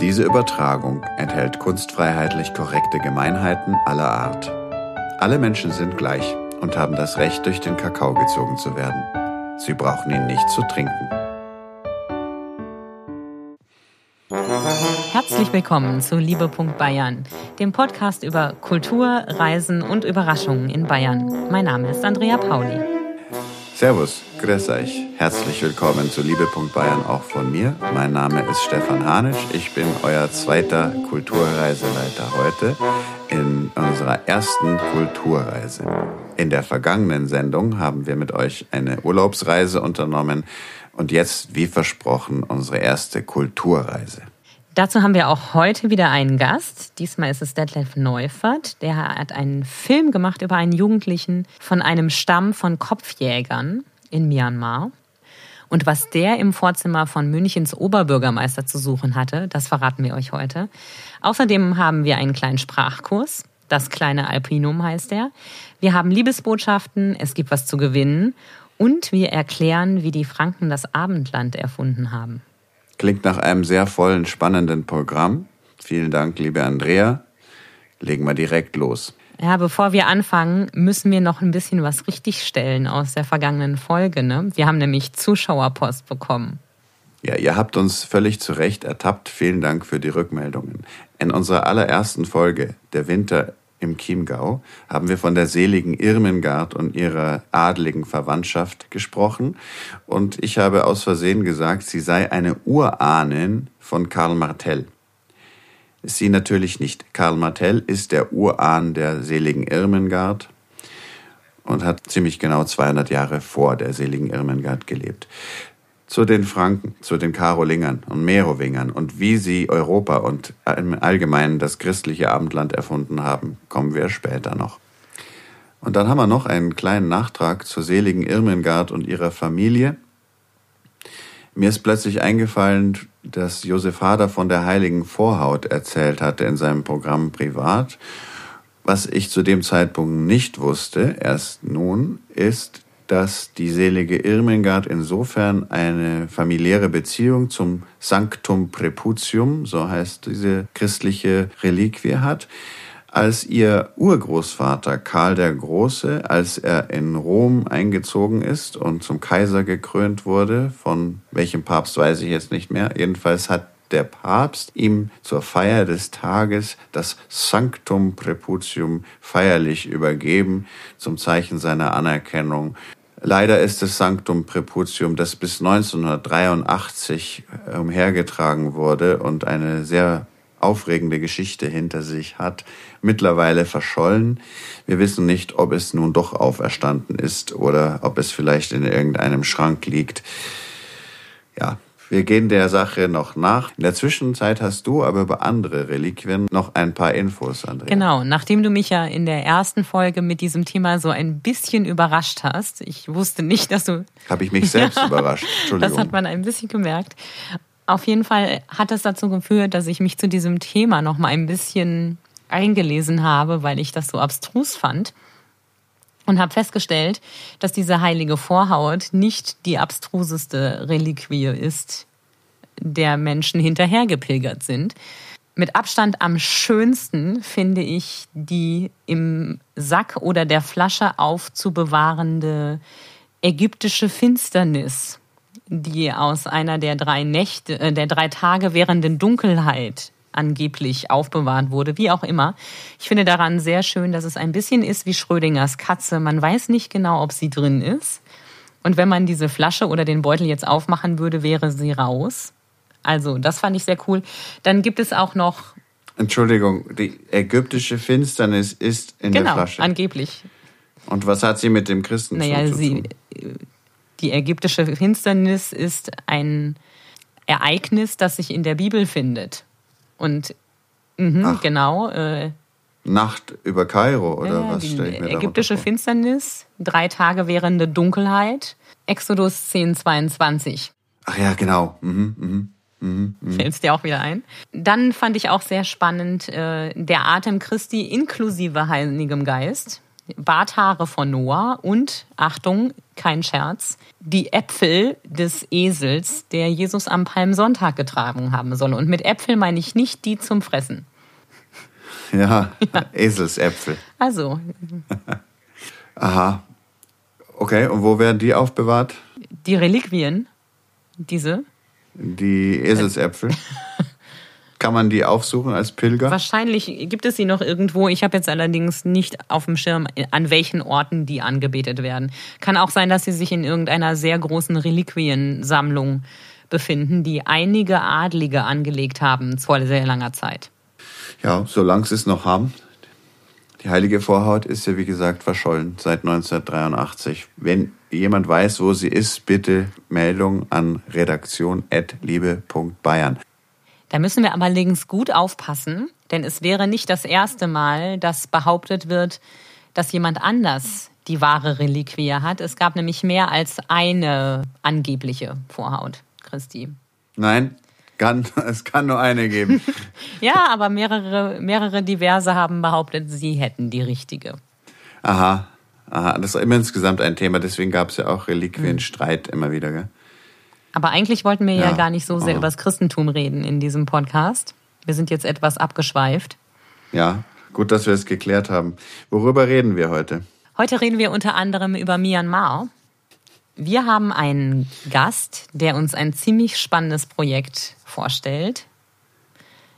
Diese Übertragung enthält kunstfreiheitlich korrekte Gemeinheiten aller Art. Alle Menschen sind gleich und haben das Recht, durch den Kakao gezogen zu werden. Sie brauchen ihn nicht zu trinken. Herzlich willkommen zu Liebe. Bayern, dem Podcast über Kultur, Reisen und Überraschungen in Bayern. Mein Name ist Andrea Pauli. Servus, grüß euch. Herzlich willkommen zu Liebe. Bayern auch von mir. Mein Name ist Stefan Hanisch. Ich bin euer zweiter Kulturreiseleiter heute in unserer ersten Kulturreise. In der vergangenen Sendung haben wir mit euch eine Urlaubsreise unternommen und jetzt, wie versprochen, unsere erste Kulturreise. Dazu haben wir auch heute wieder einen Gast. Diesmal ist es Detlef Neufert. Der hat einen Film gemacht über einen Jugendlichen von einem Stamm von Kopfjägern in Myanmar. Und was der im Vorzimmer von Münchens Oberbürgermeister zu suchen hatte, das verraten wir euch heute. Außerdem haben wir einen kleinen Sprachkurs. Das kleine Alpinum heißt er. Wir haben Liebesbotschaften, es gibt was zu gewinnen und wir erklären, wie die Franken das Abendland erfunden haben. Klingt nach einem sehr vollen, spannenden Programm. Vielen Dank, liebe Andrea. Legen wir direkt los. Ja, bevor wir anfangen, müssen wir noch ein bisschen was richtigstellen aus der vergangenen Folge. Ne? Wir haben nämlich Zuschauerpost bekommen. Ja, ihr habt uns völlig zu Recht ertappt. Vielen Dank für die Rückmeldungen. In unserer allerersten Folge, Der Winter im Chiemgau haben wir von der seligen Irmengard und ihrer adligen Verwandtschaft gesprochen. Und ich habe aus Versehen gesagt, sie sei eine Urahnin von Karl Martell. Ist sie natürlich nicht. Karl Martell ist der Urahn der seligen Irmengard und hat ziemlich genau 200 Jahre vor der seligen Irmengard gelebt zu den Franken, zu den Karolingern und Merowingern und wie sie Europa und im Allgemeinen das christliche Abendland erfunden haben, kommen wir später noch. Und dann haben wir noch einen kleinen Nachtrag zur seligen Irmengard und ihrer Familie. Mir ist plötzlich eingefallen, dass Josef Hader von der heiligen Vorhaut erzählt hatte in seinem Programm Privat. Was ich zu dem Zeitpunkt nicht wusste, erst nun, ist, dass die selige Irmengard insofern eine familiäre Beziehung zum Sanctum Preputium, so heißt diese christliche Reliquie hat, als ihr Urgroßvater Karl der Große, als er in Rom eingezogen ist und zum Kaiser gekrönt wurde, von welchem Papst weiß ich jetzt nicht mehr, jedenfalls hat der Papst ihm zur Feier des Tages das Sanctum Preputium feierlich übergeben, zum Zeichen seiner Anerkennung. Leider ist das Sanctum Preputium, das bis 1983 umhergetragen wurde und eine sehr aufregende Geschichte hinter sich hat, mittlerweile verschollen. Wir wissen nicht, ob es nun doch auferstanden ist oder ob es vielleicht in irgendeinem Schrank liegt. Ja, wir gehen der Sache noch nach. In der Zwischenzeit hast du aber über andere Reliquien noch ein paar Infos, Andrea. Genau, nachdem du mich ja in der ersten Folge mit diesem Thema so ein bisschen überrascht hast. Ich wusste nicht, dass du. Habe ich mich selbst überrascht. Entschuldigung. Das hat man ein bisschen gemerkt. Auf jeden Fall hat es dazu geführt, dass ich mich zu diesem Thema noch mal ein bisschen eingelesen habe, weil ich das so abstrus fand und habe festgestellt, dass diese heilige Vorhaut nicht die abstruseste Reliquie ist, der Menschen hinterhergepilgert sind. Mit Abstand am schönsten finde ich die im Sack oder der Flasche aufzubewahrende ägyptische Finsternis, die aus einer der drei Nächte, äh, der drei Tage währenden Dunkelheit angeblich aufbewahrt wurde, wie auch immer. Ich finde daran sehr schön, dass es ein bisschen ist wie Schrödingers Katze. Man weiß nicht genau, ob sie drin ist. Und wenn man diese Flasche oder den Beutel jetzt aufmachen würde, wäre sie raus. Also, das fand ich sehr cool. Dann gibt es auch noch. Entschuldigung, die ägyptische Finsternis ist in genau, der Flasche. Angeblich. Und was hat sie mit dem Christen naja, zu sie, tun? Die ägyptische Finsternis ist ein Ereignis, das sich in der Bibel findet. Und mh, genau. Äh, Nacht über Kairo oder ja, was stelle ich mir Ägyptische? Finsternis, drei Tage währende Dunkelheit, Exodus 10, 22. Ach ja, genau. Mhm, mhm. Mhm, mhm. Fällt es dir auch wieder ein? Dann fand ich auch sehr spannend äh, der Atem Christi inklusive Heiligem Geist, Barthaare von Noah und, Achtung, kein Scherz, die Äpfel des Esels, der Jesus am Palmsonntag getragen haben soll. Und mit Äpfel meine ich nicht die zum Fressen. Ja, ja. Eselsäpfel. Also. Aha. Okay, und wo werden die aufbewahrt? Die Reliquien, diese. Die Eselsäpfel. Kann man die aufsuchen als Pilger? Wahrscheinlich gibt es sie noch irgendwo. Ich habe jetzt allerdings nicht auf dem Schirm, an welchen Orten die angebetet werden. Kann auch sein, dass sie sich in irgendeiner sehr großen Reliquiensammlung befinden, die einige Adlige angelegt haben vor sehr langer Zeit. Ja, solange sie es noch haben. Die heilige Vorhaut ist ja, wie gesagt, verschollen seit 1983. Wenn jemand weiß, wo sie ist, bitte Meldung an redaktion.liebe.bayern. Da müssen wir allerdings gut aufpassen, denn es wäre nicht das erste Mal, dass behauptet wird, dass jemand anders die wahre Reliquie hat. Es gab nämlich mehr als eine angebliche Vorhaut, Christi. Nein, kann, es kann nur eine geben. ja, aber mehrere, mehrere diverse haben behauptet, sie hätten die richtige. Aha, aha. Das ist immer insgesamt ein Thema, deswegen gab es ja auch Reliquienstreit immer wieder, gell? Aber eigentlich wollten wir ja, ja gar nicht so sehr oh. über das Christentum reden in diesem Podcast. Wir sind jetzt etwas abgeschweift. Ja, gut, dass wir es geklärt haben. Worüber reden wir heute? Heute reden wir unter anderem über Myanmar. Wir haben einen Gast, der uns ein ziemlich spannendes Projekt vorstellt.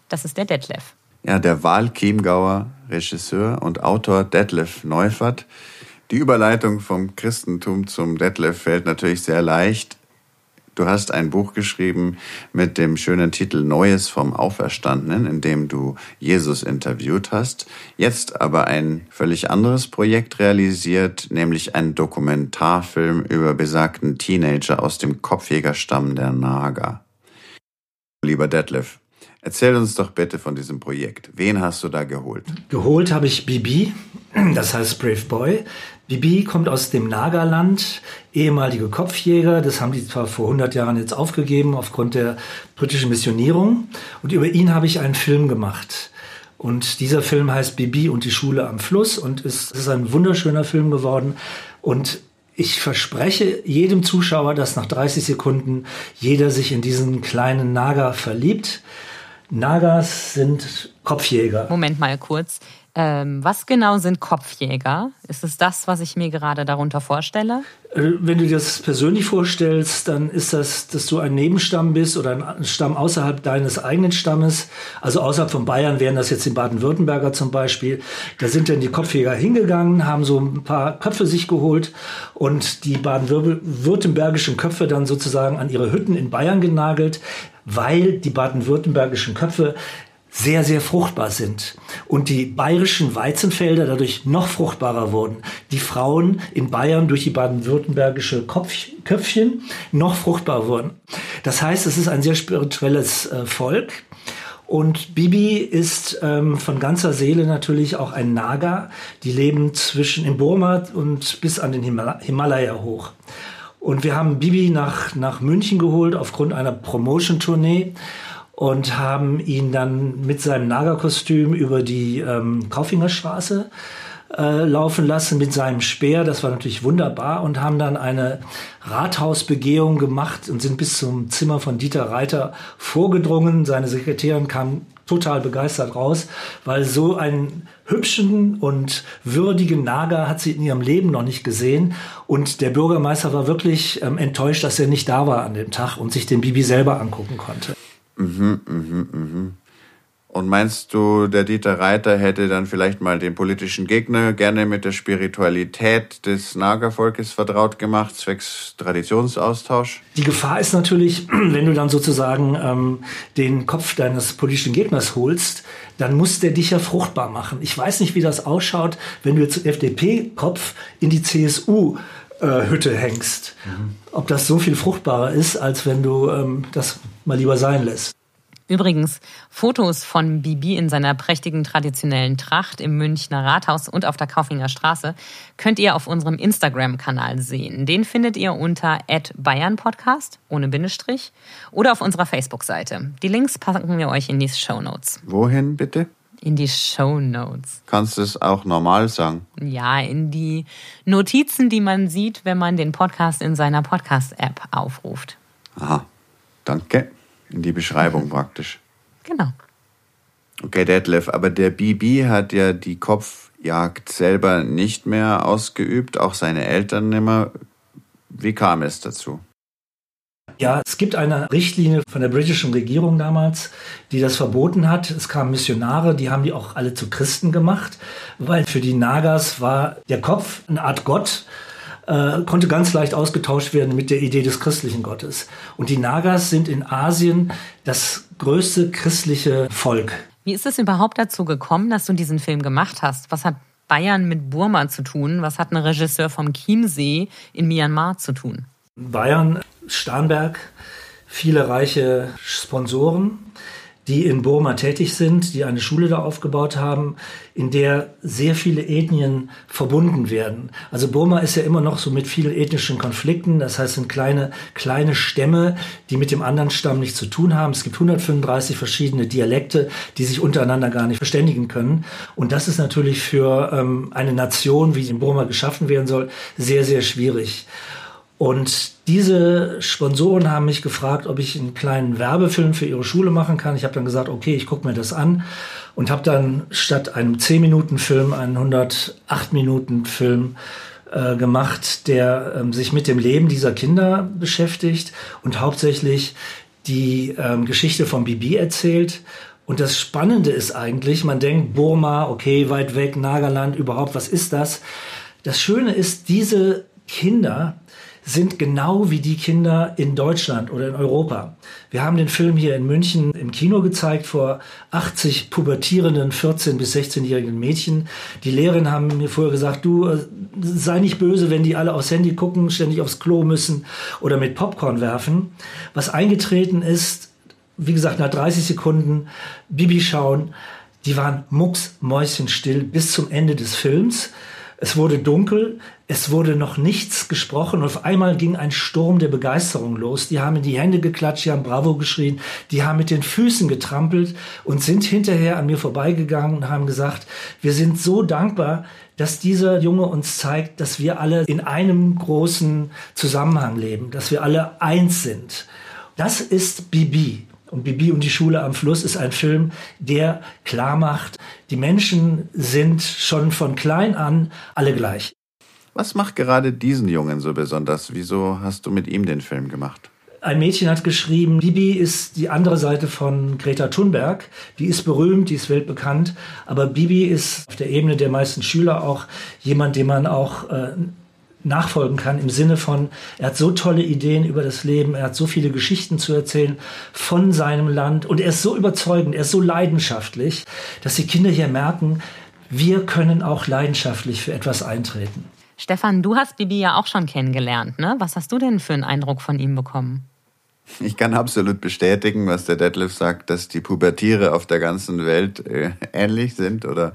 Das ist der Detlef. Ja, der Wahl-Chiemgauer Regisseur und Autor Detlef Neufert. Die Überleitung vom Christentum zum Detlef fällt natürlich sehr leicht. Du hast ein Buch geschrieben mit dem schönen Titel Neues vom Auferstandenen, in dem du Jesus interviewt hast. Jetzt aber ein völlig anderes Projekt realisiert, nämlich ein Dokumentarfilm über besagten Teenager aus dem Kopfjägerstamm der Naga. Lieber Detlef, Erzähl uns doch bitte von diesem Projekt. Wen hast du da geholt? Geholt habe ich Bibi, das heißt Brave Boy. Bibi kommt aus dem Nagerland, ehemalige Kopfjäger. Das haben die zwar vor 100 Jahren jetzt aufgegeben aufgrund der britischen Missionierung. Und über ihn habe ich einen Film gemacht. Und dieser Film heißt Bibi und die Schule am Fluss und es ist ein wunderschöner Film geworden. Und ich verspreche jedem Zuschauer, dass nach 30 Sekunden jeder sich in diesen kleinen Nager verliebt. Nagas sind Kopfjäger. Moment mal kurz. Ähm, was genau sind Kopfjäger? Ist es das, was ich mir gerade darunter vorstelle? Äh, wenn du dir das persönlich vorstellst, dann ist das, dass du ein Nebenstamm bist oder ein Stamm außerhalb deines eigenen Stammes. Also außerhalb von Bayern wären das jetzt die Baden-Württemberger zum Beispiel. Da sind dann die Kopfjäger hingegangen, haben so ein paar Köpfe sich geholt und die baden-württembergischen Köpfe dann sozusagen an ihre Hütten in Bayern genagelt, weil die baden-württembergischen Köpfe sehr, sehr fruchtbar sind und die bayerischen Weizenfelder dadurch noch fruchtbarer wurden. Die Frauen in Bayern durch die baden-württembergische Köpfchen noch fruchtbar wurden. Das heißt, es ist ein sehr spirituelles äh, Volk. Und Bibi ist ähm, von ganzer Seele natürlich auch ein Naga. Die leben zwischen in Burma und bis an den Himal Himalaya hoch. Und wir haben Bibi nach, nach München geholt aufgrund einer Promotion-Tournee und haben ihn dann mit seinem Nagerkostüm über die ähm, Kaufingerstraße äh, laufen lassen mit seinem Speer. Das war natürlich wunderbar und haben dann eine Rathausbegehung gemacht und sind bis zum Zimmer von Dieter Reiter vorgedrungen. Seine Sekretärin kam total begeistert raus, weil so einen hübschen und würdigen Nager hat sie in ihrem Leben noch nicht gesehen. Und der Bürgermeister war wirklich ähm, enttäuscht, dass er nicht da war an dem Tag und sich den Bibi selber angucken konnte. Mhm, mhm, mhm. Und meinst du, der Dieter Reiter hätte dann vielleicht mal den politischen Gegner gerne mit der Spiritualität des Nagervolkes vertraut gemacht, zwecks Traditionsaustausch? Die Gefahr ist natürlich, wenn du dann sozusagen ähm, den Kopf deines politischen Gegners holst, dann muss der dich ja fruchtbar machen. Ich weiß nicht, wie das ausschaut, wenn du jetzt FDP-Kopf in die CSU äh, Hütte hängst. Mhm. Ob das so viel fruchtbarer ist, als wenn du ähm, das mal lieber sein lässt. Übrigens, Fotos von Bibi in seiner prächtigen traditionellen Tracht im Münchner Rathaus und auf der Kaufinger Straße könnt ihr auf unserem Instagram-Kanal sehen. Den findet ihr unter @bayernpodcast ohne Bindestrich oder auf unserer Facebook-Seite. Die Links packen wir euch in die Show Notes. Wohin bitte? In die Show Notes. Kannst du es auch normal sagen? Ja, in die Notizen, die man sieht, wenn man den Podcast in seiner Podcast-App aufruft. Aha, danke. In die Beschreibung praktisch. Genau. Okay, Detlef, aber der Bibi hat ja die Kopfjagd selber nicht mehr ausgeübt, auch seine Eltern nimmer. Wie kam es dazu? Ja, es gibt eine Richtlinie von der britischen Regierung damals, die das verboten hat. Es kamen Missionare, die haben die auch alle zu Christen gemacht, weil für die Nagas war der Kopf eine Art Gott, äh, konnte ganz leicht ausgetauscht werden mit der Idee des christlichen Gottes. Und die Nagas sind in Asien das größte christliche Volk. Wie ist es überhaupt dazu gekommen, dass du diesen Film gemacht hast? Was hat Bayern mit Burma zu tun? Was hat ein Regisseur vom Chiemsee in Myanmar zu tun? Bayern, Starnberg, viele reiche Sponsoren, die in Burma tätig sind, die eine Schule da aufgebaut haben, in der sehr viele Ethnien verbunden werden. Also Burma ist ja immer noch so mit vielen ethnischen Konflikten. Das heißt, sind kleine, kleine Stämme, die mit dem anderen Stamm nichts zu tun haben. Es gibt 135 verschiedene Dialekte, die sich untereinander gar nicht verständigen können. Und das ist natürlich für ähm, eine Nation, wie in Burma geschaffen werden soll, sehr, sehr schwierig. Und diese Sponsoren haben mich gefragt, ob ich einen kleinen Werbefilm für ihre Schule machen kann. Ich habe dann gesagt, okay, ich gucke mir das an und habe dann statt einem 10-Minuten-Film einen 108-Minuten-Film äh, gemacht, der ähm, sich mit dem Leben dieser Kinder beschäftigt und hauptsächlich die ähm, Geschichte von Bibi erzählt. Und das Spannende ist eigentlich, man denkt, Burma, okay, weit weg, Nagaland, überhaupt, was ist das? Das Schöne ist, diese Kinder sind genau wie die Kinder in Deutschland oder in Europa. Wir haben den Film hier in München im Kino gezeigt vor 80 pubertierenden 14- bis 16-jährigen Mädchen. Die Lehrerinnen haben mir vorher gesagt, du äh, sei nicht böse, wenn die alle aufs Handy gucken, ständig aufs Klo müssen oder mit Popcorn werfen. Was eingetreten ist, wie gesagt, nach 30 Sekunden Bibi schauen, die waren mucksmäuschenstill bis zum Ende des Films. Es wurde dunkel, es wurde noch nichts gesprochen und auf einmal ging ein Sturm der Begeisterung los. Die haben in die Hände geklatscht, die haben Bravo geschrien, die haben mit den Füßen getrampelt und sind hinterher an mir vorbeigegangen und haben gesagt, wir sind so dankbar, dass dieser Junge uns zeigt, dass wir alle in einem großen Zusammenhang leben, dass wir alle eins sind. Das ist Bibi. Und Bibi und die Schule am Fluss ist ein Film, der klar macht, die Menschen sind schon von klein an alle gleich. Was macht gerade diesen Jungen so besonders? Wieso hast du mit ihm den Film gemacht? Ein Mädchen hat geschrieben, Bibi ist die andere Seite von Greta Thunberg. Die ist berühmt, die ist weltbekannt. Aber Bibi ist auf der Ebene der meisten Schüler auch jemand, den man auch äh, nachfolgen kann im Sinne von, er hat so tolle Ideen über das Leben, er hat so viele Geschichten zu erzählen von seinem Land und er ist so überzeugend, er ist so leidenschaftlich, dass die Kinder hier merken, wir können auch leidenschaftlich für etwas eintreten. Stefan, du hast Bibi ja auch schon kennengelernt, ne? Was hast du denn für einen Eindruck von ihm bekommen? Ich kann absolut bestätigen, was der Detlef sagt, dass die Pubertiere auf der ganzen Welt äh, ähnlich sind oder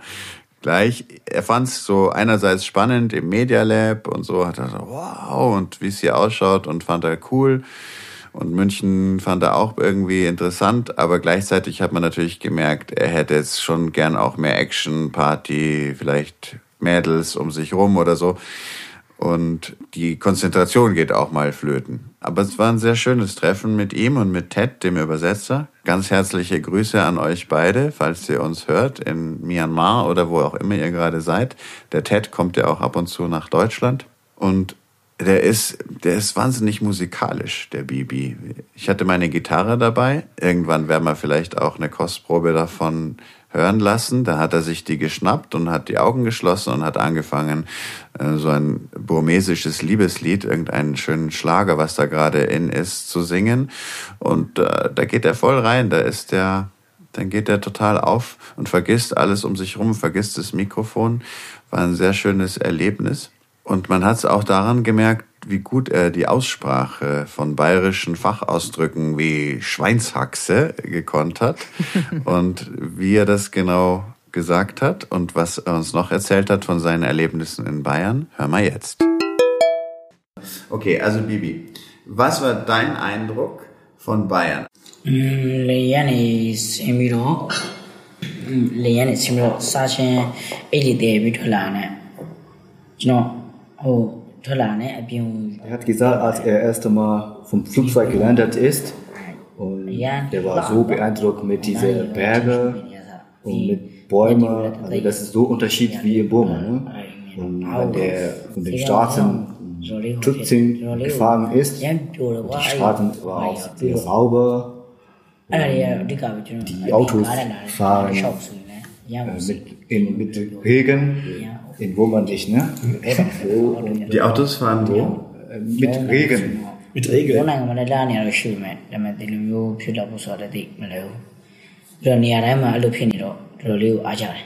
gleich. Er fand es so einerseits spannend im Media Lab und so, hat er so, wow, und wie es hier ausschaut und fand er cool. Und München fand er auch irgendwie interessant, aber gleichzeitig hat man natürlich gemerkt, er hätte jetzt schon gern auch mehr Action, Party, vielleicht Mädels um sich rum oder so. Und die Konzentration geht auch mal flöten. Aber es war ein sehr schönes Treffen mit ihm und mit Ted, dem Übersetzer. Ganz herzliche Grüße an euch beide, falls ihr uns hört, in Myanmar oder wo auch immer ihr gerade seid. Der Ted kommt ja auch ab und zu nach Deutschland. Und der ist, der ist wahnsinnig musikalisch, der Bibi. Ich hatte meine Gitarre dabei. Irgendwann werden wir vielleicht auch eine Kostprobe davon hören lassen. Da hat er sich die geschnappt und hat die Augen geschlossen und hat angefangen, äh, so ein burmesisches Liebeslied, irgendeinen schönen Schlager, was da gerade in ist, zu singen. Und äh, da geht er voll rein. Da ist der, dann geht er total auf und vergisst alles um sich rum, vergisst das Mikrofon. War ein sehr schönes Erlebnis. Und man hat es auch daran gemerkt, wie gut er die Aussprache von bayerischen Fachausdrücken wie Schweinshaxe gekonnt hat und wie er das genau gesagt hat und was er uns noch erzählt hat von seinen Erlebnissen in Bayern, hören wir jetzt. Okay, also Bibi, was war dein Eindruck von Bayern? يعني سيميلو يعني سيميلو ساشين إلي دي بيتولانا جنو هو er hat gesagt, als er erst einmal vom Flugzeug gelandet ist, und er war so beeindruckt mit diesen Bergen und mit Bäumen. Also das ist so Unterschied wie in Burma. Ne? Und wenn der von den Staaten trotzdem gefahren ist, und die Straßen waren auch sehr sauber. Die Autos fahren äh, mit, in, mit Regen. in wo man dich, ne? So, und, Die Autos fahren wo? äh, mit Regen. Mit ဘယ် Regeln. နိုင်ငံမှာလည်းလာနေရတော့ရှိမယ်ဒါပေမဲ့ဒီလိုမျိုးဖြစ်တော့ဖို့ဆိုတော့တိမလဲဘူးပြီးတော့နေရာတိုင်းမှာအဲ့လိုဖြစ်နေတော့တော်တော်လေးကိုအားကြတယ်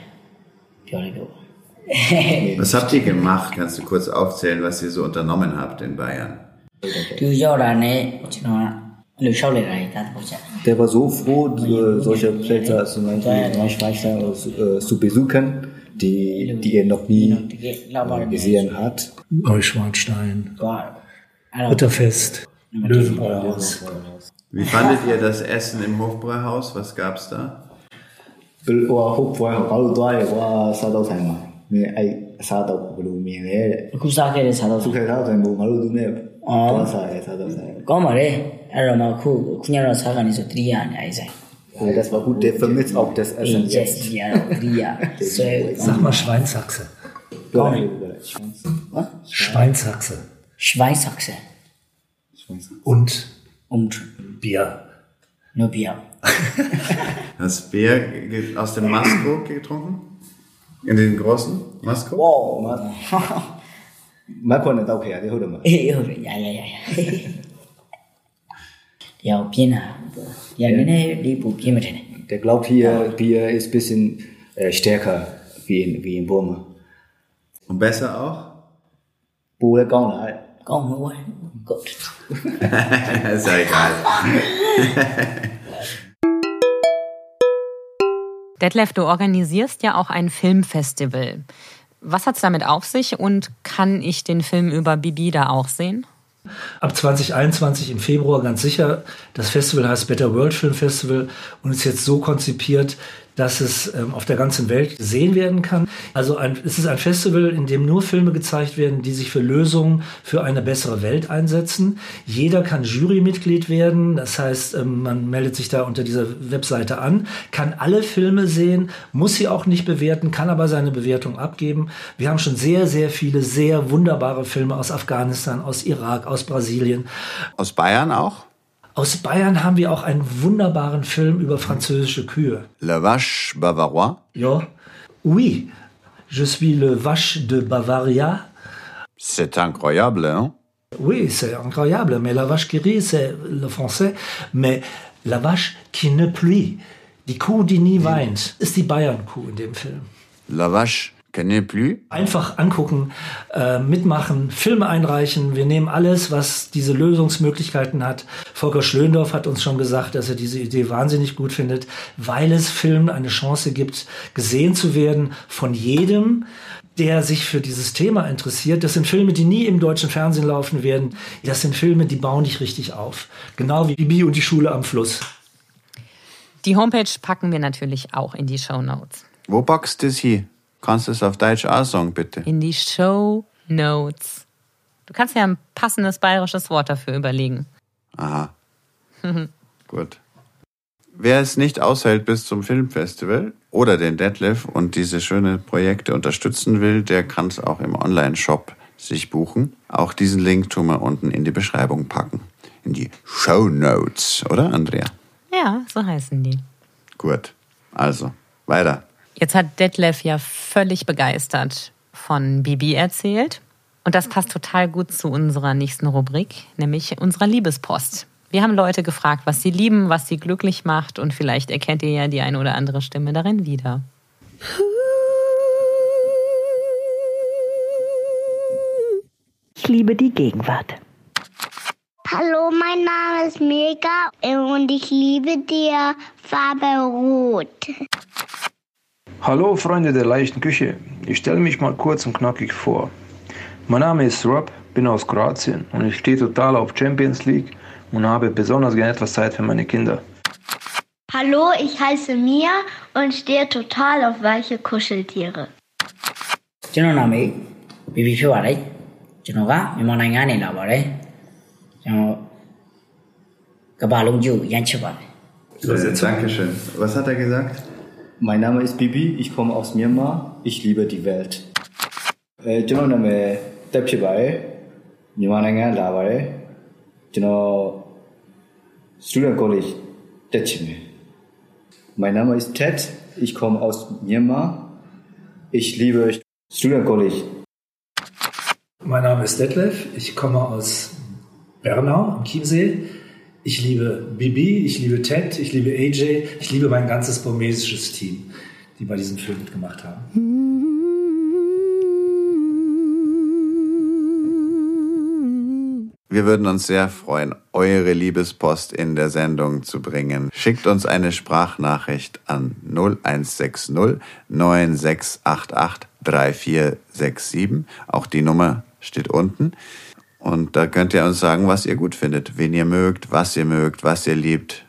ပြောလိုက်တော့ Was habt ihr gemacht? Kannst du kurz aufzählen, was ihr so unternommen habt in Bayern? ဒီရောက်တာနဲ့ကျွန်တော်ကအဲ့လိုရှောက်လိုက်တာကြီးဒါတော့ချက် Der war so froh, die, solche Plätze zum Beispiel äh, zu besuchen, die, die er noch nie gesehen hat. Neuschwanstein, Ritterfest, Löwenbräuhaus. Wie fandet ihr das Essen im Hofbräuhaus? Was gab's da? 哇，好貴，搞到多嘢，哇，收到成萬，你誒沙豆葫蘆麵咧，佢沙嘅你沙豆，佢其他全部馬路都咩？哦，沙嘅沙豆，講埋咧，阿羅馬庫，佢有沙嘅你就點樣嚟啫？Oh, das war gut, der vermisst auch das Essen jetzt. Sag mal Schweinsachse. Schweinsachse. Schweinsachse. Und? Und? Bier. Nur Bier. Hast Bier aus dem Masko getrunken? In den großen Masko? Wow, Masko. Masko nicht okay, die hört man. Ja, ja, ja. ja auch Biene. Ja, ja. die Biene mit Der glaubt hier, Bier ist ein bisschen äh, stärker wie in, wie in Burma. Und besser auch? Bude Gauna. Gauna, Gott. ist ja egal. Detlef, du organisierst ja auch ein Filmfestival. Was hat es damit auf sich und kann ich den Film über Bibi da auch sehen? Ab 2021 im Februar ganz sicher. Das Festival heißt Better World Film Festival und ist jetzt so konzipiert, dass es ähm, auf der ganzen Welt gesehen werden kann. Also ein, es ist ein Festival, in dem nur Filme gezeigt werden, die sich für Lösungen für eine bessere Welt einsetzen. Jeder kann Jurymitglied werden. Das heißt, ähm, man meldet sich da unter dieser Webseite an, kann alle Filme sehen, muss sie auch nicht bewerten, kann aber seine Bewertung abgeben. Wir haben schon sehr, sehr viele sehr wunderbare Filme aus Afghanistan, aus Irak, aus Brasilien. Aus Bayern auch? Aus Bayern haben wir auch einen wunderbaren Film über französische Kühe. Le Vache Bavarois? Ja. Oui, je suis le vache de Bavaria. C'est incroyable, hein? Oui, c'est incroyable, mais la vache qui rit, c'est le français. Mais la vache qui ne pluie, die Kuh, die nie weint, ist die Bayern-Kuh in dem Film. La Vache connaît plus? Einfach angucken, äh, mitmachen, Filme einreichen. Wir nehmen alles, was diese Lösungsmöglichkeiten hat. Volker Schlöndorff hat uns schon gesagt, dass er diese Idee wahnsinnig gut findet, weil es Filmen eine Chance gibt, gesehen zu werden von jedem, der sich für dieses Thema interessiert. Das sind Filme, die nie im deutschen Fernsehen laufen werden. Das sind Filme, die bauen dich richtig auf. Genau wie Bibi und die Schule am Fluss. Die Homepage packen wir natürlich auch in die Show Notes. Wo boxt das hier? Kannst du es auf Deutsch auch sagen, bitte? In die Show Notes. Du kannst ja ein passendes bayerisches Wort dafür überlegen. Aha. Gut. Wer es nicht aushält bis zum Filmfestival oder den Detlef und diese schönen Projekte unterstützen will, der kann es auch im Online-Shop sich buchen. Auch diesen Link tun wir unten in die Beschreibung packen. In die Show Notes, oder Andrea? Ja, so heißen die. Gut. Also, weiter. Jetzt hat Detlef ja völlig begeistert von Bibi erzählt. Und das passt total gut zu unserer nächsten Rubrik, nämlich unserer Liebespost. Wir haben Leute gefragt, was sie lieben, was sie glücklich macht und vielleicht erkennt ihr ja die eine oder andere Stimme darin wieder. Ich liebe die Gegenwart. Hallo, mein Name ist Mega und ich liebe die Farbe Rot. Hallo Freunde der leichten Küche, ich stelle mich mal kurz und knackig vor. Mein Name ist Rob, bin aus Kroatien und ich stehe total auf Champions League und habe besonders gerne etwas Zeit für meine Kinder. Hallo, ich heiße Mia und stehe total auf weiche Kuscheltiere. ကျွန်တော်နာမည်ဘီဘီဖြစ်ပါတယ်ကျွန်တော်ကမြန်မာနိုင်ငံကနေလာပါတယ်ကျွန်တော်ကဘာလုံးကျူရမ်းချစ်ပါတယ် Dankeschön. Was hat er gesagt? Mein Name ist Bibi, ich komme aus Myanmar, ich liebe die Welt. အဲကျွန်တော်နာမည်တက်ဖြစ်ပါတယ်မြန်မာနိုင်ငံလာပါတယ်ကျွန်တော် Student College တက်ချင်တယ် Mein Name ist Ted, ich komme aus Myanmar. Ich liebe Student College. Mein Name ist Detlef, ich komme aus Bernau am Chiemsee. Ich liebe Bibi, ich liebe Ted, ich liebe AJ, ich liebe mein ganzes burmesisches Team, die bei diesem Film mitgemacht haben. Wir würden uns sehr freuen, eure Liebespost in der Sendung zu bringen. Schickt uns eine Sprachnachricht an 0160 9688 3467. Auch die Nummer steht unten. Und da könnt ihr uns sagen, was ihr gut findet, wen ihr mögt, was ihr mögt, was ihr liebt.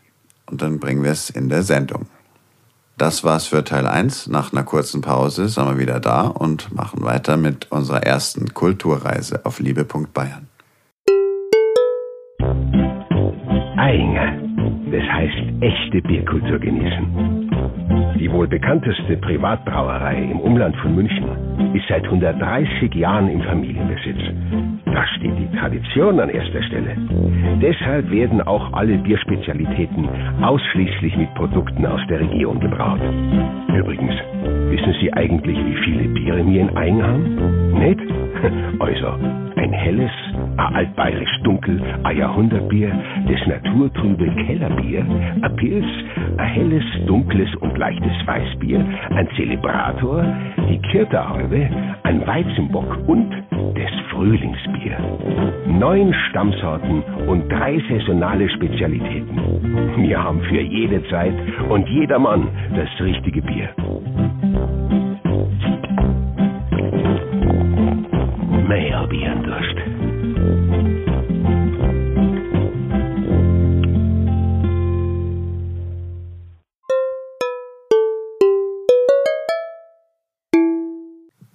Und dann bringen wir es in der Sendung. Das war's für Teil 1. Nach einer kurzen Pause sind wir wieder da und machen weiter mit unserer ersten Kulturreise auf liebe.bayern. Einger. Das heißt echte Bierkultur genießen. Die wohl bekannteste Privatbrauerei im Umland von München ist seit 130 Jahren im Familienbesitz. Da steht die Tradition an erster Stelle. Deshalb werden auch alle Bierspezialitäten ausschließlich mit Produkten aus der Region gebraut. Übrigens, wissen Sie eigentlich, wie viele Biere wir in Eigen haben? Nicht? Also, ein helles, ein altbayerisch dunkel, ein Jahrhundertbier, das naturtrübe Kellerbier, ein Pilz, ein helles, dunkles und leichtes Weißbier, ein Zelebrator, die Kirterhalbe, ein Weizenbock und das Frühlingsbier. Neun Stammsorten und drei saisonale Spezialitäten. Wir haben für jede Zeit und jedermann das richtige Bier.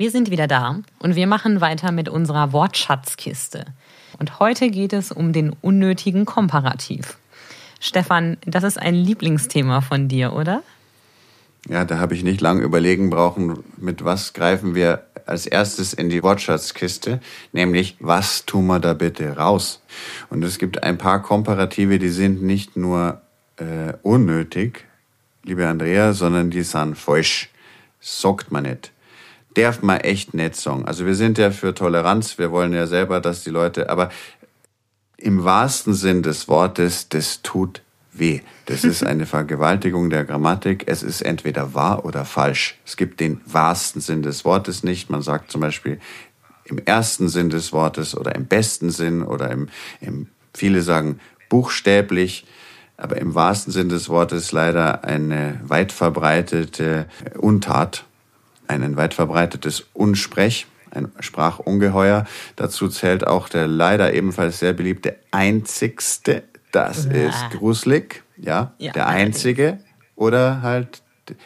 Wir sind wieder da und wir machen weiter mit unserer Wortschatzkiste. Und heute geht es um den unnötigen Komparativ. Stefan, das ist ein Lieblingsthema von dir, oder? Ja, da habe ich nicht lange überlegen brauchen, mit was greifen wir als erstes in die Wortschatzkiste, nämlich was tun wir da bitte raus? Und es gibt ein paar Komparative, die sind nicht nur äh, unnötig, liebe Andrea, sondern die sind falsch. Sagt man nicht. Darf man echt nicht sagen. Also wir sind ja für Toleranz, wir wollen ja selber, dass die Leute, aber im wahrsten Sinn des Wortes, das tut weh. Das ist eine Vergewaltigung der Grammatik. Es ist entweder wahr oder falsch. Es gibt den wahrsten Sinn des Wortes nicht. Man sagt zum Beispiel im ersten Sinn des Wortes oder im besten Sinn oder im, im viele sagen buchstäblich. Aber im wahrsten Sinn des Wortes leider eine weit verbreitete Untat, ein weit verbreitetes Unsprech, ein Sprachungeheuer. Dazu zählt auch der leider ebenfalls sehr beliebte einzigste das ist gruselig, ja, Ja. der einzige oder halt,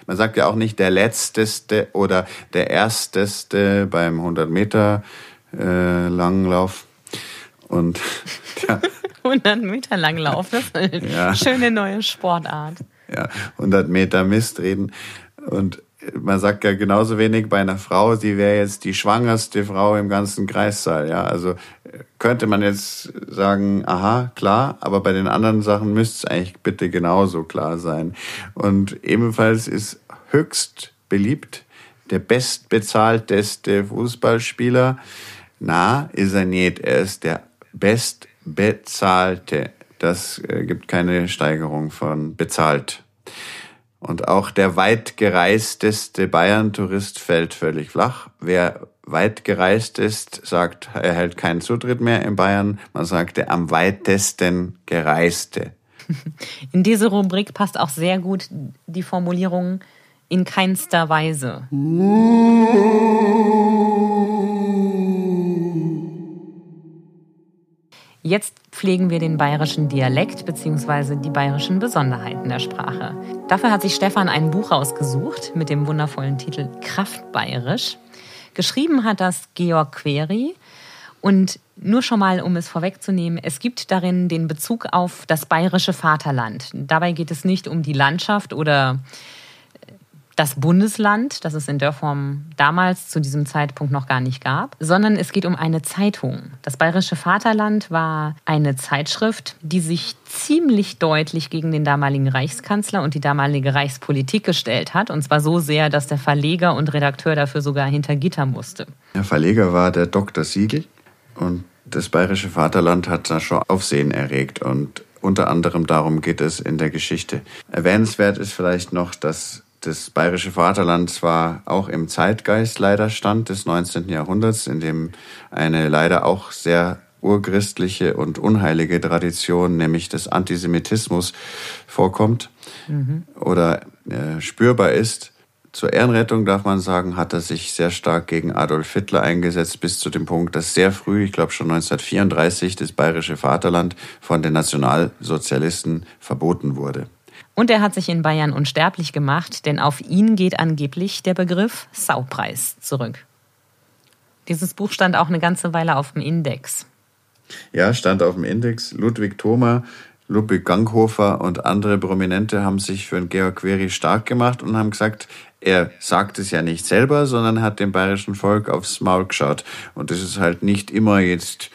man sagt ja auch nicht der letzteste oder der ersteste beim 100 Meter äh, Langlauf und ja, 100 Meter lang laufen, das ist eine Ja. schöne neue Sportart. ja, 100 Meter Mist reden und man sagt ja genauso wenig bei einer Frau, sie wäre jetzt die schwangerste Frau im ganzen Kreissaal. Ja, also könnte man jetzt sagen, aha, klar, aber bei den anderen Sachen müsste es eigentlich bitte genauso klar sein. Und ebenfalls ist höchst beliebt der bestbezahlteste Fußballspieler. Na, ist er nicht. Er ist der bestbezahlte. Das äh, gibt keine Steigerung von bezahlt. Und auch der weit gereisteste Bayern-Tourist fällt völlig flach. Wer weit gereist ist, sagt, er erhält keinen Zutritt mehr in Bayern. Man sagt, der am weitesten gereiste. In diese Rubrik passt auch sehr gut die Formulierung in keinster Weise. Jetzt pflegen wir den bayerischen Dialekt bzw. die bayerischen Besonderheiten der Sprache. Dafür hat sich Stefan ein Buch rausgesucht mit dem wundervollen Titel Kraftbayerisch. Geschrieben hat das Georg Query und nur schon mal, um es vorwegzunehmen, es gibt darin den Bezug auf das bayerische Vaterland. Dabei geht es nicht um die Landschaft oder das Bundesland, das es in der Form damals zu diesem Zeitpunkt noch gar nicht gab, sondern es geht um eine Zeitung. Das Bayerische Vaterland war eine Zeitschrift, die sich ziemlich deutlich gegen den damaligen Reichskanzler und die damalige Reichspolitik gestellt hat. Und zwar so sehr, dass der Verleger und Redakteur dafür sogar hinter Gitter musste. Der Verleger war der Dr. Siegel und das Bayerische Vaterland hat da schon Aufsehen erregt und unter anderem darum geht es in der Geschichte. Erwähnenswert ist vielleicht noch, dass das bayerische Vaterland zwar auch im Zeitgeist leider stand des 19. Jahrhunderts, in dem eine leider auch sehr urchristliche und unheilige Tradition, nämlich des Antisemitismus, vorkommt mhm. oder äh, spürbar ist. Zur Ehrenrettung darf man sagen, hat er sich sehr stark gegen Adolf Hitler eingesetzt, bis zu dem Punkt, dass sehr früh, ich glaube schon 1934, das bayerische Vaterland von den Nationalsozialisten verboten wurde. Und er hat sich in Bayern unsterblich gemacht, denn auf ihn geht angeblich der Begriff Saupreis zurück. Dieses Buch stand auch eine ganze Weile auf dem Index. Ja, stand auf dem Index. Ludwig Thoma, Ludwig Ganghofer und andere Prominente haben sich für den Georg Query stark gemacht und haben gesagt, er sagt es ja nicht selber, sondern hat dem bayerischen Volk aufs Maul geschaut. Und das ist halt nicht immer jetzt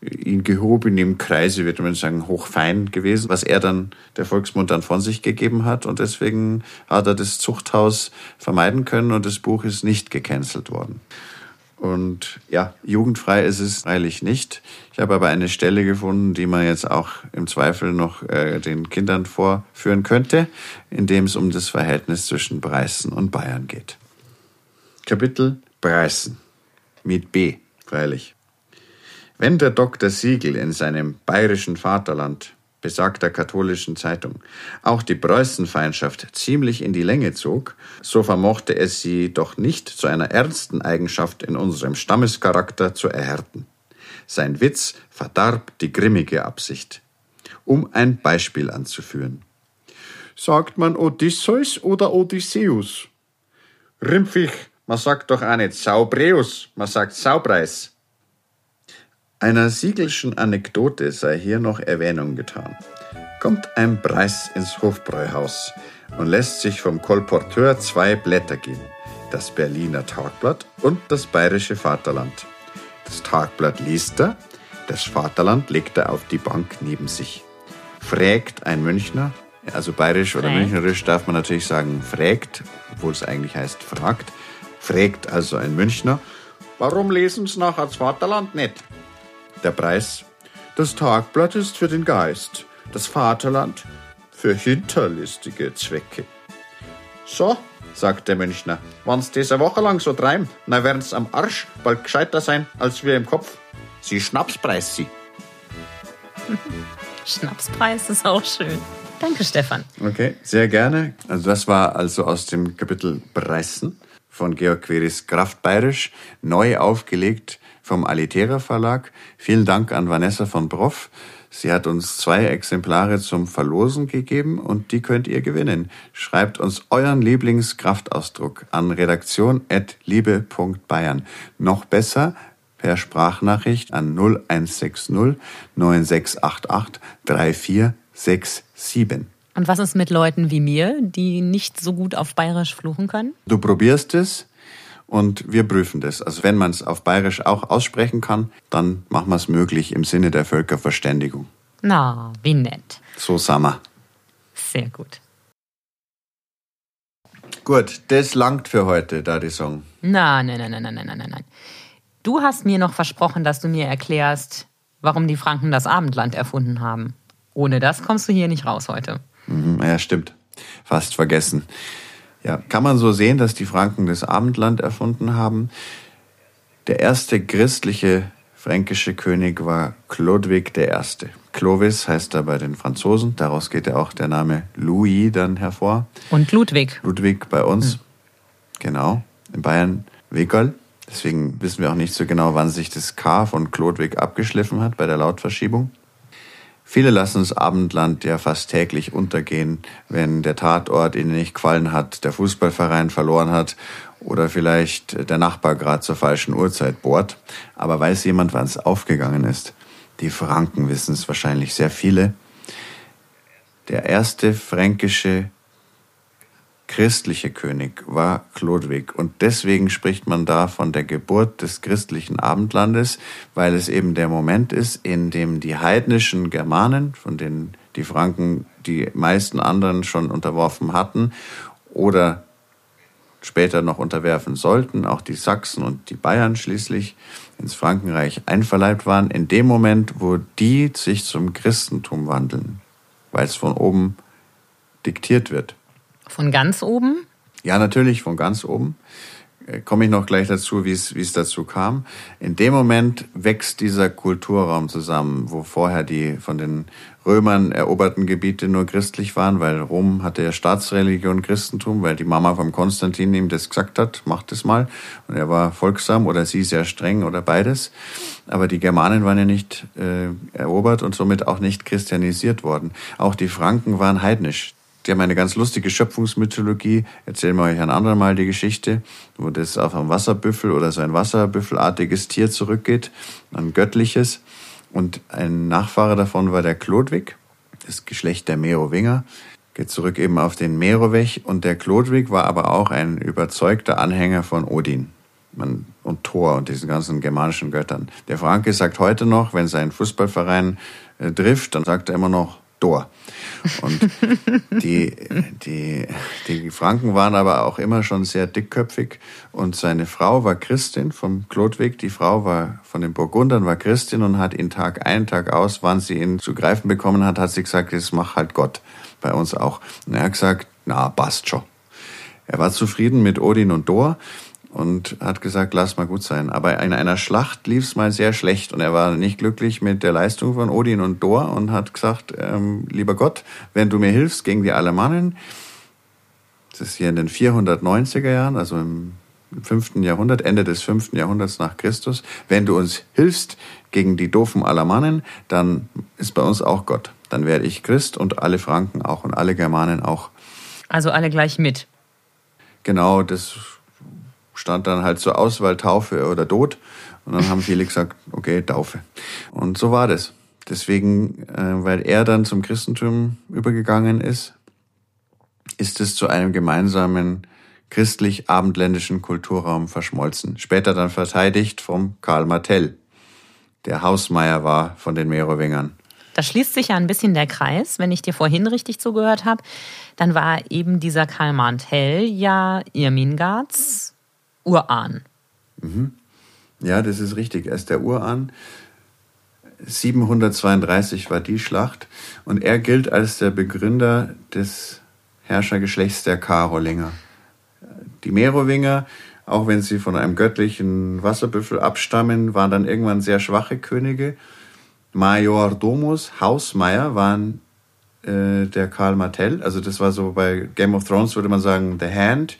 in gehobenem Kreise, würde man sagen, hochfein gewesen, was er dann, der Volksmund dann von sich gegeben hat. Und deswegen hat er das Zuchthaus vermeiden können und das Buch ist nicht gecancelt worden. Und ja, jugendfrei ist es freilich nicht. Ich habe aber eine Stelle gefunden, die man jetzt auch im Zweifel noch äh, den Kindern vorführen könnte, in dem es um das Verhältnis zwischen Preußen und Bayern geht. Kapitel Preußen mit B, freilich. Wenn der Dr. Siegel in seinem bayerischen Vaterland, besagter katholischen Zeitung, auch die Preußenfeindschaft ziemlich in die Länge zog, so vermochte es sie doch nicht zu einer ernsten Eigenschaft in unserem Stammescharakter zu erhärten. Sein Witz verdarb die grimmige Absicht. Um ein Beispiel anzuführen. Sagt man Odysseus oder Odysseus? Rimpfig, man sagt doch auch nicht Saubreus, man sagt Saupreis. Einer Siegelschen Anekdote sei hier noch Erwähnung getan. Kommt ein Preis ins Hofbräuhaus und lässt sich vom Kolporteur zwei Blätter geben, das Berliner Tagblatt und das Bayerische Vaterland. Das Tagblatt liest er, das Vaterland legt er auf die Bank neben sich. Frägt ein Münchner, also bayerisch oder münchnerisch darf man natürlich sagen frägt, obwohl es eigentlich heißt fragt, frägt also ein Münchner, warum lesen Sie nachher das Vaterland nicht? Der Preis? Das Tagblatt ist für den Geist, das Vaterland für hinterlistige Zwecke. So, sagt der Münchner, wann's diese Woche lang so treiben, na werden's am Arsch bald gescheiter sein als wir im Kopf. Sie Schnapspreis sie. Schnapspreis ist auch schön. Danke, Stefan. Okay, sehr gerne. Also das war also aus dem Kapitel Preisen von Georg Queris Kraftbayerisch, neu aufgelegt vom Alitera Verlag. Vielen Dank an Vanessa von Broff. Sie hat uns zwei Exemplare zum Verlosen gegeben und die könnt ihr gewinnen. Schreibt uns euren Lieblingskraftausdruck an redaktion.liebe.bayern. Noch besser per Sprachnachricht an 0160 9688 3467. Und was ist mit Leuten wie mir, die nicht so gut auf Bayerisch fluchen können? Du probierst es und wir prüfen das. Also wenn man es auf Bayerisch auch aussprechen kann, dann machen wir es möglich im Sinne der Völkerverständigung. Na, wie nett. So wir. Sehr gut. Gut, das langt für heute, da die Song. Nein, nein, nein, nein, nein, nein, nein, nein. Du hast mir noch versprochen, dass du mir erklärst, warum die Franken das Abendland erfunden haben. Ohne das kommst du hier nicht raus heute. Mhm, ja, stimmt. Fast vergessen. Ja, kann man so sehen, dass die Franken das Abendland erfunden haben. Der erste christliche fränkische König war Chlodwig I. Clovis heißt er bei den Franzosen, daraus geht ja auch der Name Louis dann hervor. Und Ludwig. Ludwig bei uns, hm. genau. In Bayern Wiggerl. Deswegen wissen wir auch nicht so genau, wann sich das K von Klodwig abgeschliffen hat bei der Lautverschiebung. Viele lassen das Abendland ja fast täglich untergehen, wenn der Tatort ihnen nicht gefallen hat, der Fußballverein verloren hat oder vielleicht der Nachbar gerade zur falschen Uhrzeit bohrt. Aber weiß jemand, wann es aufgegangen ist? Die Franken wissen es wahrscheinlich sehr viele. Der erste fränkische christliche König war Chlodwig. Und deswegen spricht man da von der Geburt des christlichen Abendlandes, weil es eben der Moment ist, in dem die heidnischen Germanen, von denen die Franken die meisten anderen schon unterworfen hatten oder später noch unterwerfen sollten, auch die Sachsen und die Bayern schließlich ins Frankenreich einverleibt waren, in dem Moment, wo die sich zum Christentum wandeln, weil es von oben diktiert wird. Von ganz oben? Ja, natürlich, von ganz oben. Äh, komme ich noch gleich dazu, wie es, wie es dazu kam. In dem Moment wächst dieser Kulturraum zusammen, wo vorher die von den Römern eroberten Gebiete nur christlich waren, weil Rom hatte ja Staatsreligion Christentum, weil die Mama vom Konstantin ihm das gesagt hat, macht es mal. Und er war folgsam oder sie sehr streng oder beides. Aber die Germanen waren ja nicht äh, erobert und somit auch nicht christianisiert worden. Auch die Franken waren heidnisch. Die haben eine ganz lustige Schöpfungsmythologie. Erzählen wir euch ein andermal Mal die Geschichte, wo das auf ein Wasserbüffel oder so ein Wasserbüffelartiges Tier zurückgeht, ein göttliches. Und ein Nachfahre davon war der Chlodwig, das Geschlecht der Merowinger. Geht zurück eben auf den Merowech. Und der Chlodwig war aber auch ein überzeugter Anhänger von Odin und Thor und diesen ganzen germanischen Göttern. Der Franke sagt heute noch, wenn sein Fußballverein äh, trifft, dann sagt er immer noch Dor. Und die, die, die Franken waren aber auch immer schon sehr dickköpfig und seine Frau war Christin vom Chlodwig. Die Frau war von den Burgundern, war Christin und hat ihn Tag ein, Tag aus, wann sie ihn zu greifen bekommen hat, hat sie gesagt, das macht halt Gott. Bei uns auch. Und er hat gesagt, na, passt schon. Er war zufrieden mit Odin und Dor und hat gesagt, lass mal gut sein. Aber in einer Schlacht lief es mal sehr schlecht und er war nicht glücklich mit der Leistung von Odin und Dor und hat gesagt, ähm, lieber Gott, wenn du mir hilfst gegen die Alemannen, das ist hier in den 490er Jahren, also im fünften Jahrhundert, Ende des fünften Jahrhunderts nach Christus, wenn du uns hilfst gegen die doofen Alamannen, dann ist bei uns auch Gott. Dann werde ich Christ und alle Franken auch und alle Germanen auch. Also alle gleich mit. Genau, das stand dann halt zur Auswahl Taufe oder Tod. Und dann haben viele gesagt, okay, Taufe. Und so war das. Deswegen, äh, weil er dann zum Christentum übergegangen ist, ist es zu einem gemeinsamen christlich-abendländischen Kulturraum verschmolzen. Später dann verteidigt vom Karl Martell, der Hausmeier war von den Merowingern. Da schließt sich ja ein bisschen der Kreis. Wenn ich dir vorhin richtig zugehört habe, dann war eben dieser Karl Martell ja Irmingards Urahn. Mhm. Ja, das ist richtig. Er ist der Urahn. 732 war die Schlacht und er gilt als der Begründer des Herrschergeschlechts der Karolinger. Die Merowinger, auch wenn sie von einem göttlichen Wasserbüffel abstammen, waren dann irgendwann sehr schwache Könige. Major Domus, Hausmeier, waren äh, der Karl Martell. Also das war so bei Game of Thrones würde man sagen The Hand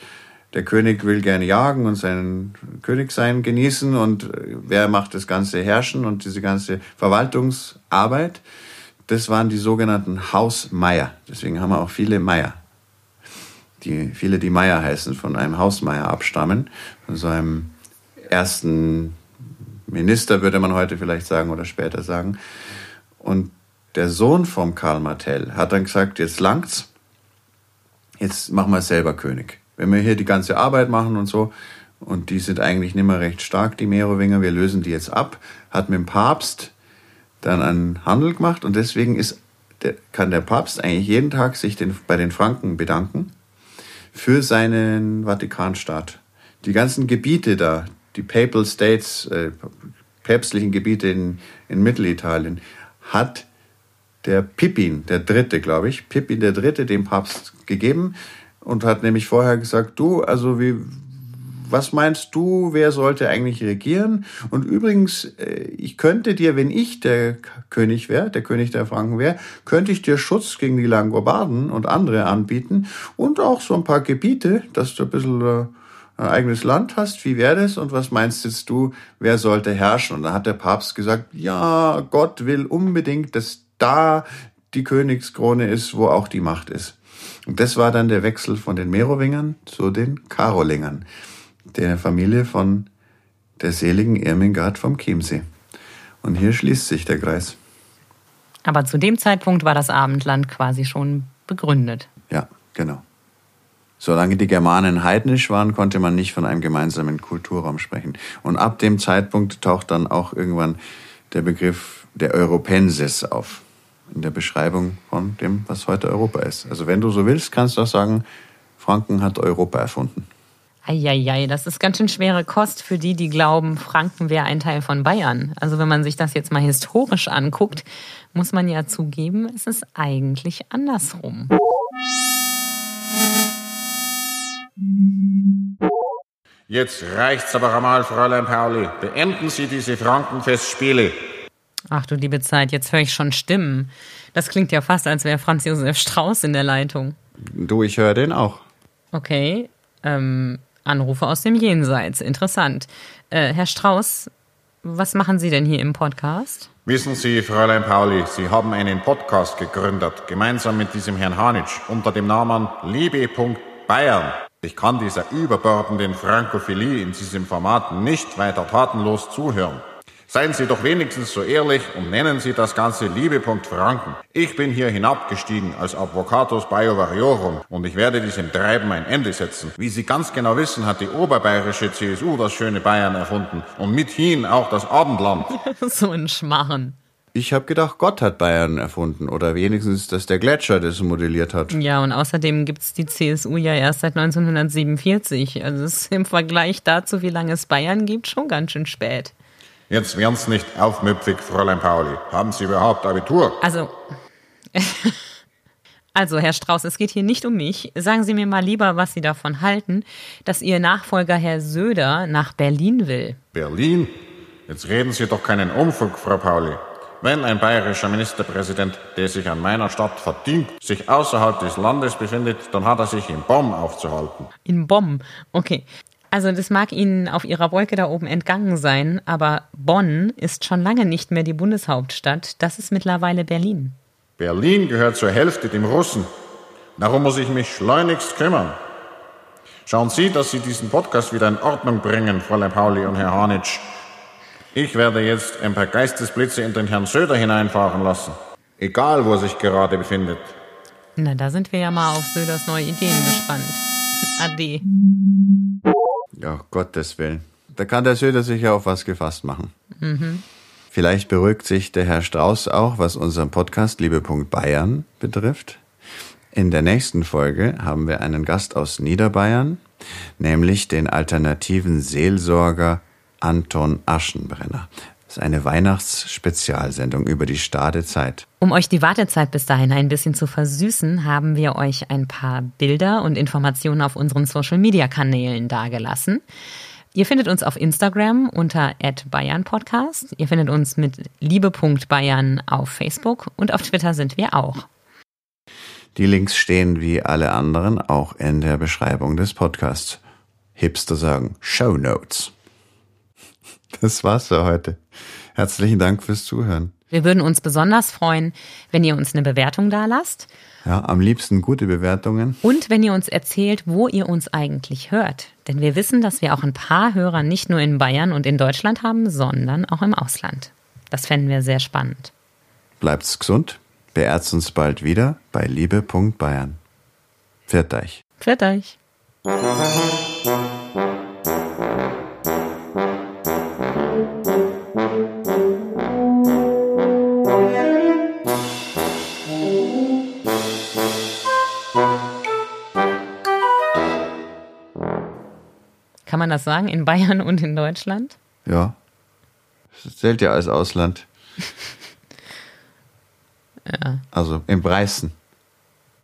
der König will gerne jagen und sein Königsein genießen und äh, wer macht das ganze Herrschen und diese ganze Verwaltungsarbeit? Das waren die sogenannten Hausmeier. Deswegen haben wir auch viele Meier. Die, viele, die Meier heißen, von einem Hausmeier abstammen, von so einem ersten Minister, würde man heute vielleicht sagen oder später sagen. Und der Sohn vom Karl Martell hat dann gesagt, jetzt langt's, jetzt machen wir selber König wenn wir hier die ganze Arbeit machen und so, und die sind eigentlich nicht mehr recht stark, die Merowinger, wir lösen die jetzt ab, hat mit dem Papst dann einen Handel gemacht und deswegen ist, der, kann der Papst eigentlich jeden Tag sich den, bei den Franken bedanken für seinen Vatikanstaat. Die ganzen Gebiete da, die Papal States, äh, päpstlichen Gebiete in, in Mittelitalien, hat der Pippin, der Dritte, glaube ich, Pippin der Dritte, dem Papst gegeben und hat nämlich vorher gesagt, du, also wie, was meinst du, wer sollte eigentlich regieren? Und übrigens, äh, ich könnte dir, wenn ich der König wäre, der König der Franken wäre, könnte ich dir Schutz gegen die Langobarden und andere anbieten und auch so ein paar Gebiete, dass du ein bisschen äh, ein eigenes Land hast, wie wäre das? Und was meinst jetzt du, wer sollte herrschen? Und da hat der Papst gesagt, ja, Gott will unbedingt, dass da die Königskrone ist, wo auch die Macht ist. Und das war dann der Wechsel von den Merowingern zu den Karolingern, der Familie von der seligen Irmingard vom Chiemsee. Und hier schließt sich der Kreis. Aber zu dem Zeitpunkt war das Abendland quasi schon begründet. Ja, genau. Solange die Germanen heidnisch waren, konnte man nicht von einem gemeinsamen Kulturraum sprechen. Und ab dem Zeitpunkt taucht dann auch irgendwann der Begriff der Europensis auf. In der Beschreibung von dem, was heute Europa ist. Also wenn du so willst, kannst du auch sagen, Franken hat Europa erfunden. Eieiei, das ist ganz schön schwere Kost für die, die glauben, Franken wäre ein Teil von Bayern. Also wenn man sich das jetzt mal historisch anguckt, muss man ja zugeben, es ist eigentlich andersrum. Jetzt reicht's aber einmal, Fräulein Pauli. Beenden Sie diese Frankenfestspiele. Ach du liebe Zeit, jetzt höre ich schon Stimmen. Das klingt ja fast, als wäre Franz Josef Strauß in der Leitung. Du, ich höre den auch. Okay, ähm, Anrufe aus dem Jenseits, interessant. Äh, Herr Strauß, was machen Sie denn hier im Podcast? Wissen Sie, Fräulein Pauli, Sie haben einen Podcast gegründet, gemeinsam mit diesem Herrn Hanitsch, unter dem Namen Liebe.Bayern. Ich kann dieser überbordenden Frankophilie in diesem Format nicht weiter tatenlos zuhören. Seien Sie doch wenigstens so ehrlich und nennen Sie das Ganze Liebepunkt Franken. Ich bin hier hinabgestiegen als Advocatus Biovariorum und ich werde diesem Treiben ein Ende setzen. Wie Sie ganz genau wissen, hat die oberbayerische CSU das schöne Bayern erfunden und mithin auch das Abendland. so ein Schmarren. Ich habe gedacht, Gott hat Bayern erfunden oder wenigstens, dass der Gletscher das modelliert hat. Ja, und außerdem gibt es die CSU ja erst seit 1947. Also ist im Vergleich dazu, wie lange es Bayern gibt, schon ganz schön spät. Jetzt werden Sie nicht aufmüpfig, Fräulein Pauli. Haben Sie überhaupt Abitur? Also, also, Herr Strauß, es geht hier nicht um mich. Sagen Sie mir mal lieber, was Sie davon halten, dass Ihr Nachfolger Herr Söder nach Berlin will. Berlin? Jetzt reden Sie doch keinen Umfug, Frau Pauli. Wenn ein bayerischer Ministerpräsident, der sich an meiner Stadt verdient, sich außerhalb des Landes befindet, dann hat er sich in Bonn aufzuhalten. In Bonn? Okay. Also das mag Ihnen auf Ihrer Wolke da oben entgangen sein, aber Bonn ist schon lange nicht mehr die Bundeshauptstadt, das ist mittlerweile Berlin. Berlin gehört zur Hälfte dem Russen. Darum muss ich mich schleunigst kümmern. Schauen Sie, dass Sie diesen Podcast wieder in Ordnung bringen, Fräulein Pauli und Herr Hanitsch. Ich werde jetzt ein paar Geistesblitze in den Herrn Söder hineinfahren lassen. Egal, wo er sich gerade befindet. Na, da sind wir ja mal auf Söders neue Ideen gespannt. Ade. Ja, Gottes Willen. Da kann der Söder sich ja auf was gefasst machen. Mhm. Vielleicht beruhigt sich der Herr Strauß auch, was unseren Podcast Liebepunkt Bayern betrifft. In der nächsten Folge haben wir einen Gast aus Niederbayern, nämlich den alternativen Seelsorger Anton Aschenbrenner. Das ist eine Weihnachtsspezialsendung über die Stadezeit. Um euch die Wartezeit bis dahin ein bisschen zu versüßen, haben wir euch ein paar Bilder und Informationen auf unseren Social-Media-Kanälen dargelassen. Ihr findet uns auf Instagram unter @bayernpodcast. Ihr findet uns mit liebe.bayern auf Facebook und auf Twitter sind wir auch. Die Links stehen wie alle anderen auch in der Beschreibung des Podcasts. Hipster sagen Show Notes. Das war's für heute. Herzlichen Dank fürs Zuhören. Wir würden uns besonders freuen, wenn ihr uns eine Bewertung da lasst. Ja, am liebsten gute Bewertungen. Und wenn ihr uns erzählt, wo ihr uns eigentlich hört. Denn wir wissen, dass wir auch ein paar Hörer nicht nur in Bayern und in Deutschland haben, sondern auch im Ausland. Das fänden wir sehr spannend. Bleibt's gesund. Beerzt uns bald wieder bei liebe.bayern. Pfiat euch. Pfiat euch. Kann man das sagen? In Bayern und in Deutschland? Ja. Das zählt ja als Ausland. ja. Also im Breißen.